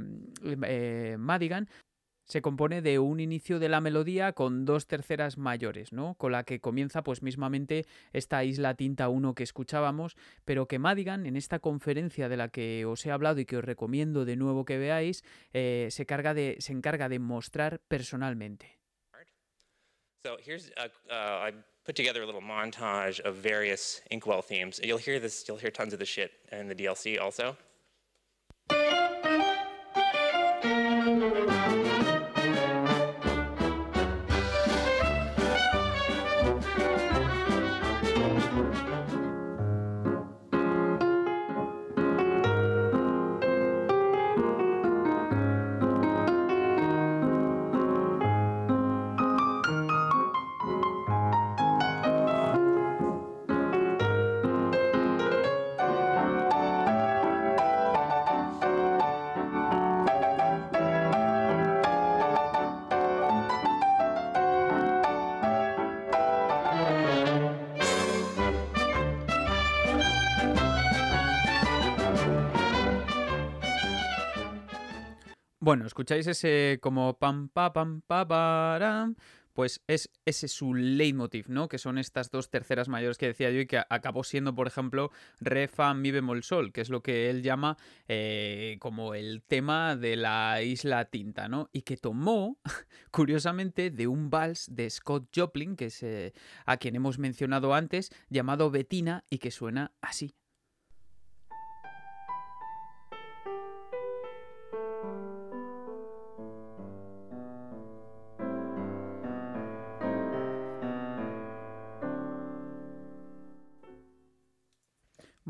eh, Madigan, se compone de un inicio de la melodía con dos terceras mayores, ¿no? Con la que comienza pues mismamente esta isla tinta 1 que escuchábamos, pero que Madigan en esta conferencia de la que os he hablado y que os recomiendo de nuevo que veáis, eh, se, carga de, se encarga de mostrar personalmente. So here's a, uh, I put together a little montage of various Inkwell themes. You'll hear this, you'll hear tons of the shit in the DLC also. Bueno, escucháis ese como pam, pa, pam, pa, param, pues es ese su leitmotiv, ¿no? Que son estas dos terceras mayores que decía yo y que acabó siendo, por ejemplo, re, fa, mi bemol, sol, que es lo que él llama eh, como el tema de la isla tinta, ¿no? Y que tomó, curiosamente, de un vals de Scott Joplin, que es eh, a quien hemos mencionado antes, llamado Bettina y que suena así.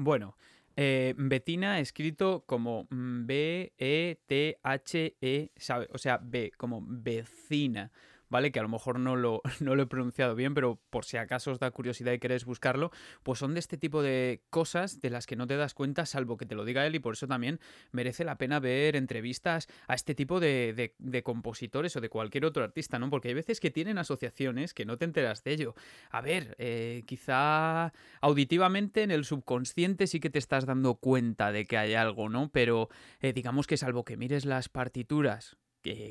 Bueno, eh, Betina escrito como B-E-T-H-E, ¿sabe? O sea, B, como vecina. ¿Vale? Que a lo mejor no lo, no lo he pronunciado bien, pero por si acaso os da curiosidad y queréis buscarlo, pues son de este tipo de cosas de las que no te das cuenta, salvo que te lo diga él, y por eso también merece la pena ver entrevistas a este tipo de, compositores o de cualquier otro artista, ¿no? Porque hay veces que tienen asociaciones que no te enteras de ello. A ver, eh, quizá auditivamente en el subconsciente sí que te estás dando cuenta de que hay algo, ¿no? Pero eh, digamos que salvo que mires las partituras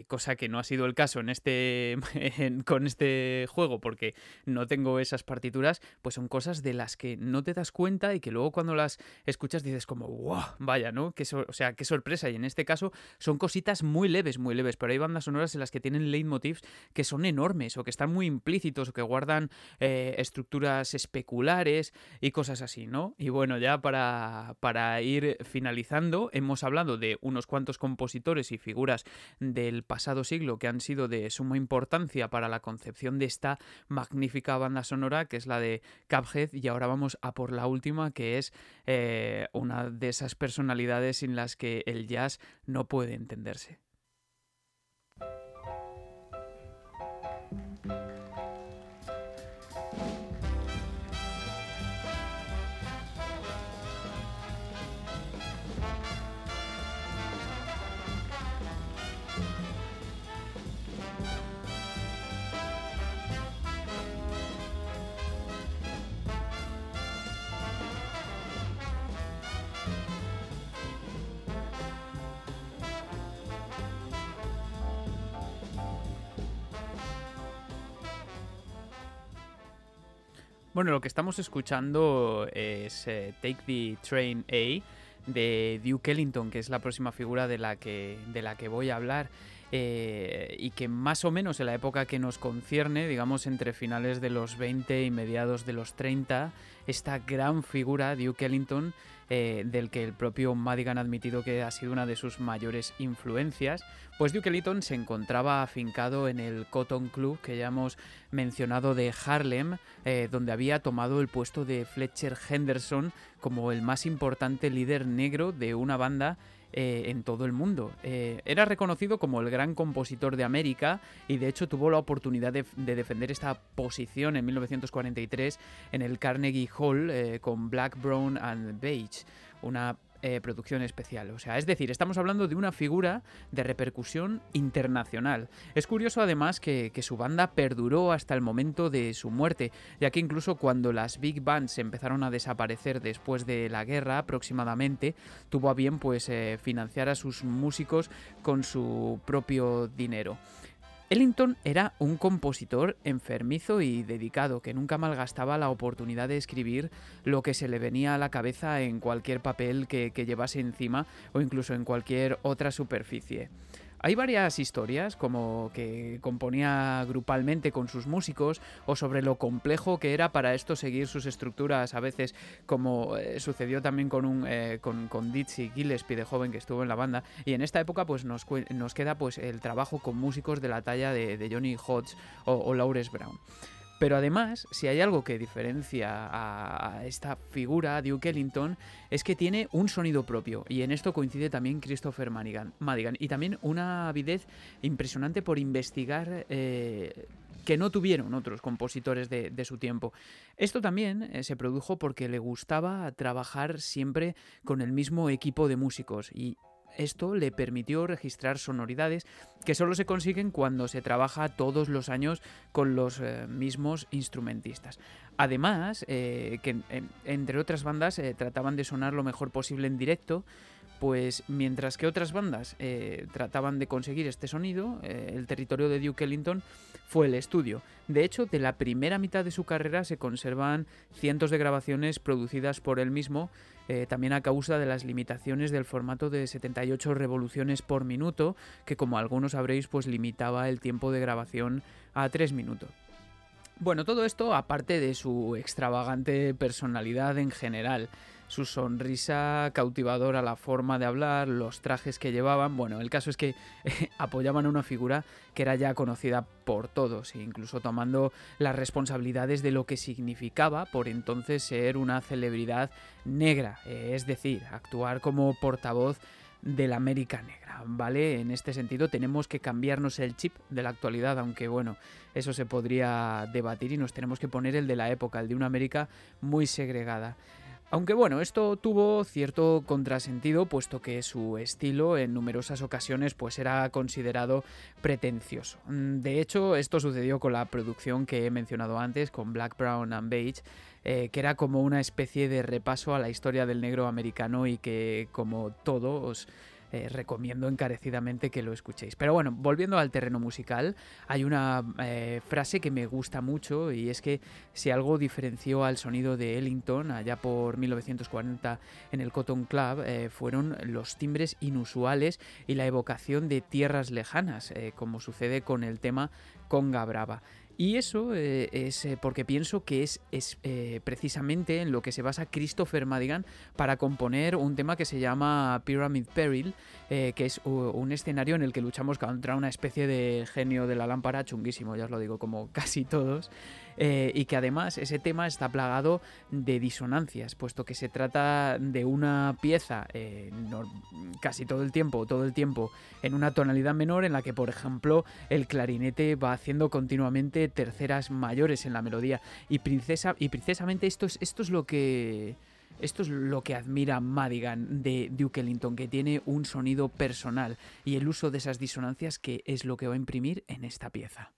cosa que no ha sido el caso en este con este juego porque no tengo esas partituras, pues son cosas de las que no te das cuenta y que luego cuando las escuchas dices como, wow, vaya, ¿no? Que o sea, qué sorpresa. Y en este caso son cositas muy leves, muy leves, pero hay bandas sonoras en las que tienen leitmotivs que son enormes o que están muy implícitos o que guardan eh, estructuras especulares y cosas así, ¿no? Y bueno, ya para, para ir finalizando, hemos hablado de unos cuantos compositores y figuras de el pasado siglo que han sido de suma importancia para la concepción de esta magnífica banda sonora que es la de Cuphead y ahora vamos a por la última que es eh, una de esas personalidades sin las que el jazz no puede entenderse. Bueno, lo que estamos escuchando es eh, Take the Train A de Duke Ellington, que es la próxima figura de la que, de la que voy a hablar. Eh, y que más o menos en la época que nos concierne, digamos entre finales de los 20 y mediados de los 30, esta gran figura, Duke Ellington, eh, del que el propio Madigan ha admitido que ha sido una de sus mayores influencias, pues Duke Ellington se encontraba afincado en el Cotton Club que ya hemos mencionado de Harlem, eh, donde había tomado el puesto de Fletcher Henderson como el más importante líder negro de una banda eh, en todo el mundo. Eh, era reconocido como el gran compositor de América y de hecho tuvo la oportunidad de, defender esta posición en 1943 en el Carnegie Hall eh, con Black, Brown and Beige, una eh, producción especial. O sea, es decir, estamos hablando de una figura de repercusión internacional. Es curioso además que, su banda perduró hasta el momento de su muerte, ya que incluso cuando las big bands empezaron a desaparecer después de la guerra aproximadamente, tuvo a bien pues eh, financiar a sus músicos con su propio dinero. Ellington era un compositor enfermizo y dedicado que nunca malgastaba la oportunidad de escribir lo que se le venía a la cabeza en cualquier papel que, que llevase encima o incluso en cualquier otra superficie. Hay varias historias, como que componía grupalmente con sus músicos, o sobre lo complejo que era para esto seguir sus estructuras, a veces como eh, sucedió también con, un, eh, con, con Dizzy Gillespie de joven que estuvo en la banda. Y en esta época pues nos, nos queda pues el trabajo con músicos de la talla de, Johnny Hodge o, o Lawrence Brown. Pero además, si hay algo que diferencia a, esta figura, Duke Ellington, es que tiene un sonido propio. Y en esto coincide también Christopher Madigan. y también una avidez impresionante por investigar eh, que no tuvieron otros compositores de, su tiempo. Esto también eh, se produjo porque le gustaba trabajar siempre con el mismo equipo de músicos. Y esto le permitió registrar sonoridades que solo se consiguen cuando se trabaja todos los años con los eh, mismos instrumentistas. Además, eh, que entre otras bandas eh, trataban de sonar lo mejor posible en directo, pues mientras que otras bandas trataban de conseguir este sonido, el territorio de Duke Ellington fue el estudio. De hecho, de la primera mitad de su carrera se conservan cientos de grabaciones producidas por él mismo eh, también a causa de las limitaciones del formato de 78 revoluciones por minuto, que como algunos sabréis, pues limitaba el tiempo de grabación a 3 minutos. Bueno, todo esto aparte de su extravagante personalidad en general su sonrisa cautivadora, la forma de hablar, los trajes que llevaban. Bueno, el caso es que apoyaban a una figura que era ya conocida por todos, e incluso tomando las responsabilidades de lo que significaba por entonces ser una celebridad negra, eh, es decir, actuar como portavoz de la América negra, ¿vale? En este sentido tenemos que cambiarnos el chip de la actualidad, aunque bueno, eso se podría debatir y nos tenemos que poner el de la época, el de una América muy segregada. Aunque bueno, esto tuvo cierto contrasentido, puesto que su estilo en numerosas ocasiones pues era considerado pretencioso. Mm, de hecho, esto sucedió con la producción que he mencionado antes, con Black, Brown and Beige, eh, que era como una especie de repaso a la historia del negro americano y que, como todos eh, recomiendo encarecidamente que lo escuchéis. Pero bueno, volviendo al terreno musical, hay una eh, frase que me gusta mucho y es que si algo diferenció al sonido de Ellington allá por 1940 en el Cotton Club eh, fueron los timbres inusuales y la evocación de tierras lejanas, como sucede con el tema Conga Brava. Y eso eh, es eh, porque pienso que es, es eh, precisamente en lo que se basa Christopher Madigan para componer un tema que se llama Pyramid Peril, que es un escenario en el que luchamos contra una especie de genio de la lámpara chunguísimo, ya os lo digo, como casi todos. Eh, y que además ese tema está plagado de disonancias, puesto que se trata de una pieza eh, casi todo el tiempo, todo el tiempo en una tonalidad menor en la que, por ejemplo, el clarinete va haciendo continuamente terceras mayores en la melodía y, princesa, y precisamente esto es, esto es lo que... Esto es lo que admira Madigan de Duke Ellington, que tiene un sonido personal y el uso de esas disonancias que es lo que va a imprimir en esta pieza.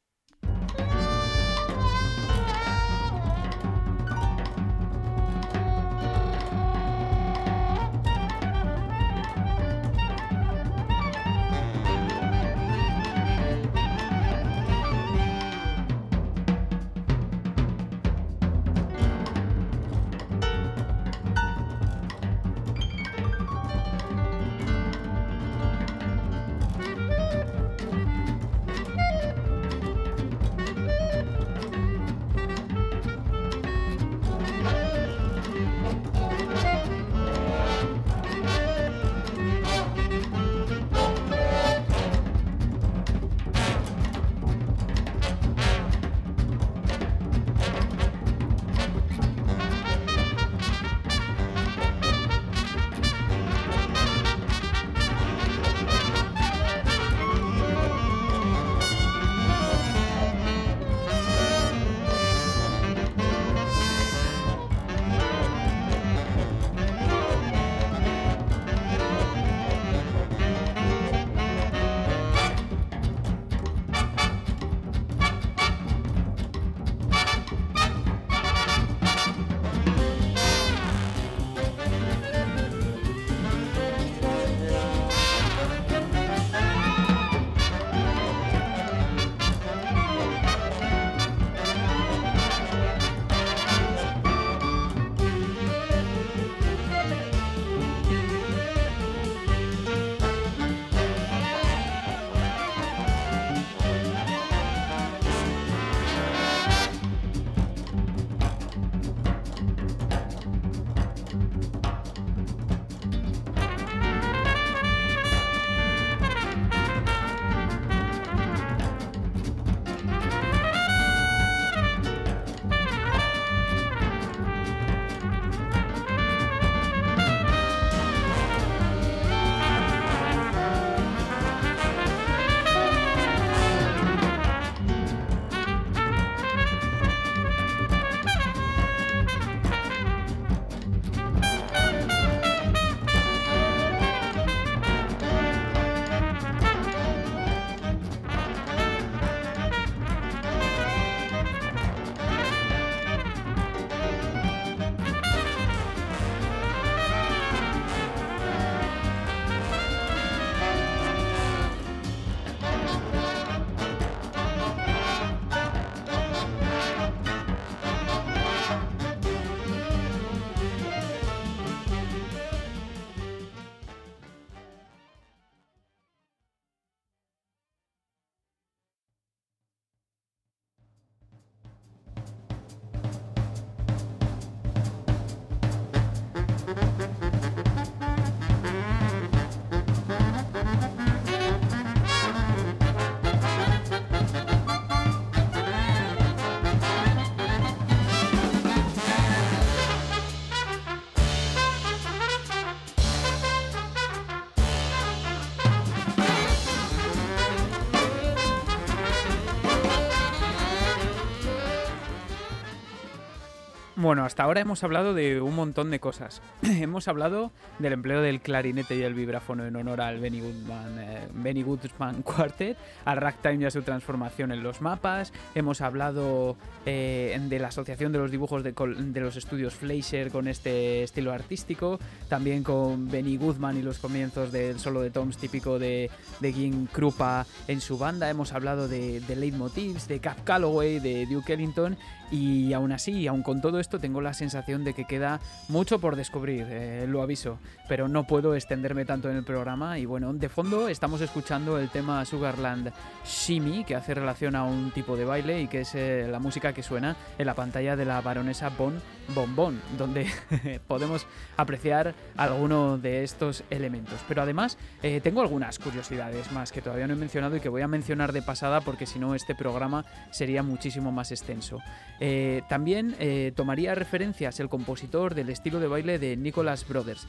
Bueno, hasta ahora hemos hablado de un montón de cosas. hemos hablado del empleo del clarinete y el vibráfono en honor al Benny Goodman, eh, Benny Goodman Quartet, al ragtime y a su transformación en los mapas. Hemos hablado eh, de la asociación de los dibujos de, de, los estudios Fleischer con este estilo artístico. También con Benny Goodman y los comienzos del solo de Toms típico de, de Gin Krupa en su banda. Hemos hablado de, de leitmotivs, de Cap Calloway, de Duke Ellington. Y aún así, aún con todo esto, tengo la sensación de que queda mucho por descubrir, eh, lo aviso, pero no puedo extenderme tanto en el programa. Y bueno, de fondo estamos escuchando el tema Sugarland Shimmy, que hace relación a un tipo de baile y que es eh, la música que suena en la pantalla de la baronesa Bon Bonbon, donde podemos apreciar alguno de estos elementos. Pero además, eh, tengo algunas curiosidades más que todavía no he mencionado y que voy a mencionar de pasada porque si no, este programa sería muchísimo más extenso. Eh, también eh, tomaría referencias el compositor del estilo de baile de Nicholas Brothers.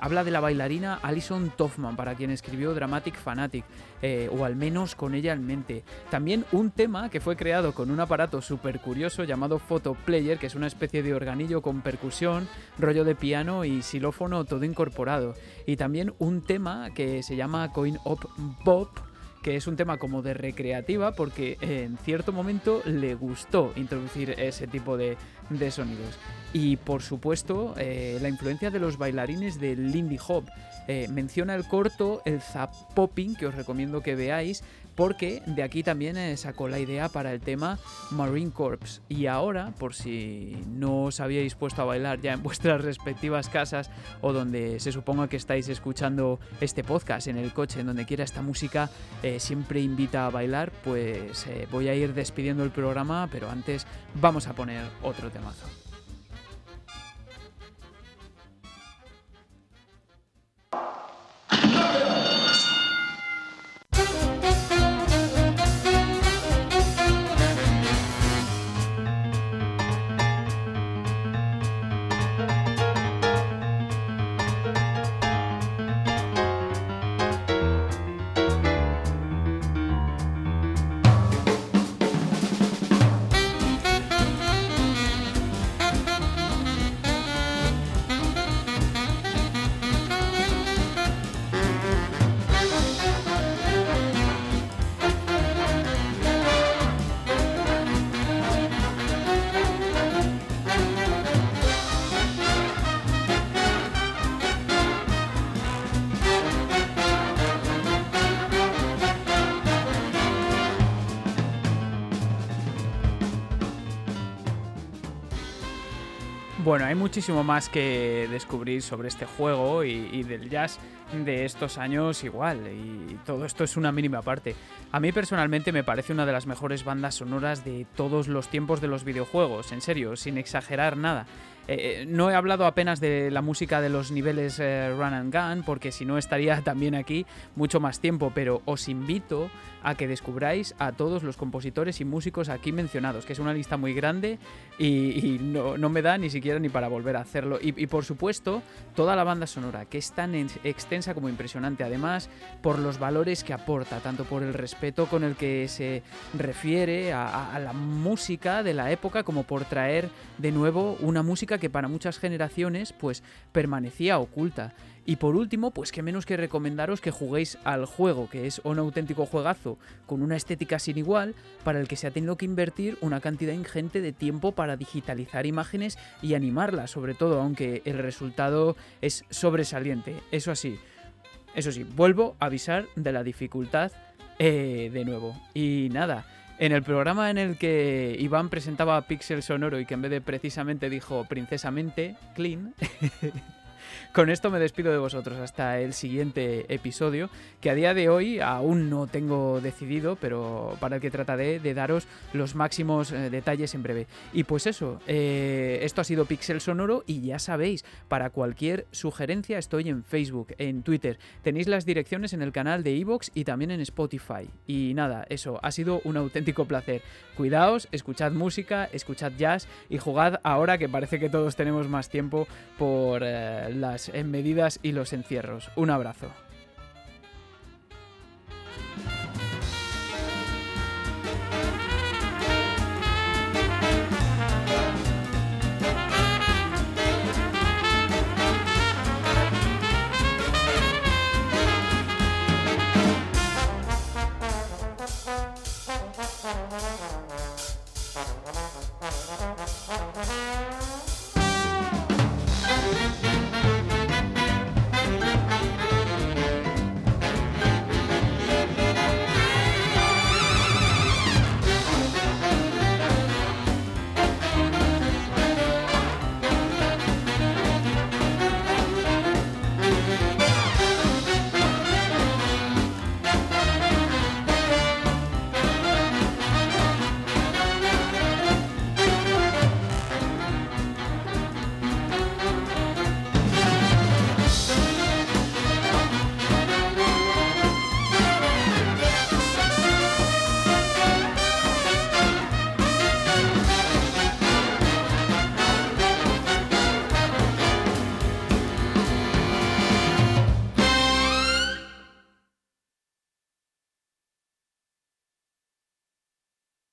Habla de la bailarina Alison Toffman, para quien escribió Dramatic Fanatic, o al menos con ella en mente. También un tema que fue creado con un aparato súper curioso llamado Photo Player, que es una especie de organillo con percusión, rollo de piano y xilófono todo incorporado. Y también un tema que se llama Coin Up Bob que es un tema como de recreativa porque en cierto momento le gustó introducir ese tipo de, sonidos. Y por supuesto, eh, la influencia de los bailarines de Lindy Hop. Eh, menciona el corto, el Zap Popping, que os recomiendo que veáis, porque de aquí también eh, sacó la idea para el tema Marine Corps. Y ahora, por si no os habíais puesto a bailar ya en vuestras respectivas casas o donde se suponga que estáis escuchando este podcast, en el coche, en donde quiera esta música, siempre invita a bailar, pues voy a ir despidiendo el programa, pero antes vamos a poner otro temazo. Bueno, hay muchísimo más que descubrir sobre este juego y, del jazz de estos años igual, y todo esto es una mínima parte. A mí personalmente me parece una de las mejores bandas sonoras de todos los tiempos de los videojuegos, en serio, sin exagerar nada. Eh, no he hablado apenas de la música de los niveles eh, Run and Gun, porque si no estaría también aquí mucho más tiempo, pero os invito a que descubráis a todos los compositores y músicos aquí mencionados, que es una lista muy grande y, no, me da ni siquiera ni para volver a hacerlo. Y, por supuesto, toda la banda sonora, que es tan extensa como impresionante, además por los valores que aporta, tanto por el respeto con el que se refiere a la música de la época, como por traer de nuevo una que para muchas generaciones pues permanecía oculta. Y por último, pues que menos que recomendaros que juguéis al juego, que es un auténtico juegazo con una estética sin igual, para el que se ha tenido que invertir una cantidad ingente de tiempo para digitalizar imágenes y animarlas, sobre todo, aunque el resultado es sobresaliente. Eso así, eso sí, vuelvo a avisar de la dificultad eh, de nuevo. Y nada. En el programa en el que Iván presentaba Pixel Sonoro y que en vez de precisamente dijo princesamente, clean, Con esto me despido de vosotros hasta el siguiente episodio, que a día de hoy aún no tengo decidido, pero para el que trataré de daros los máximos eh, detalles en breve. Y pues eso, eh, esto ha sido Pixel Sonoro y ya sabéis, para cualquier sugerencia estoy en Facebook, en Twitter, tenéis las direcciones en el canal de Evox y también en Spotify. Y nada, eso, ha sido un auténtico placer. Cuidaos, escuchad música, escuchad jazz y jugad ahora que parece que todos tenemos más tiempo por... Eh, las medidas y los encierros. Un abrazo.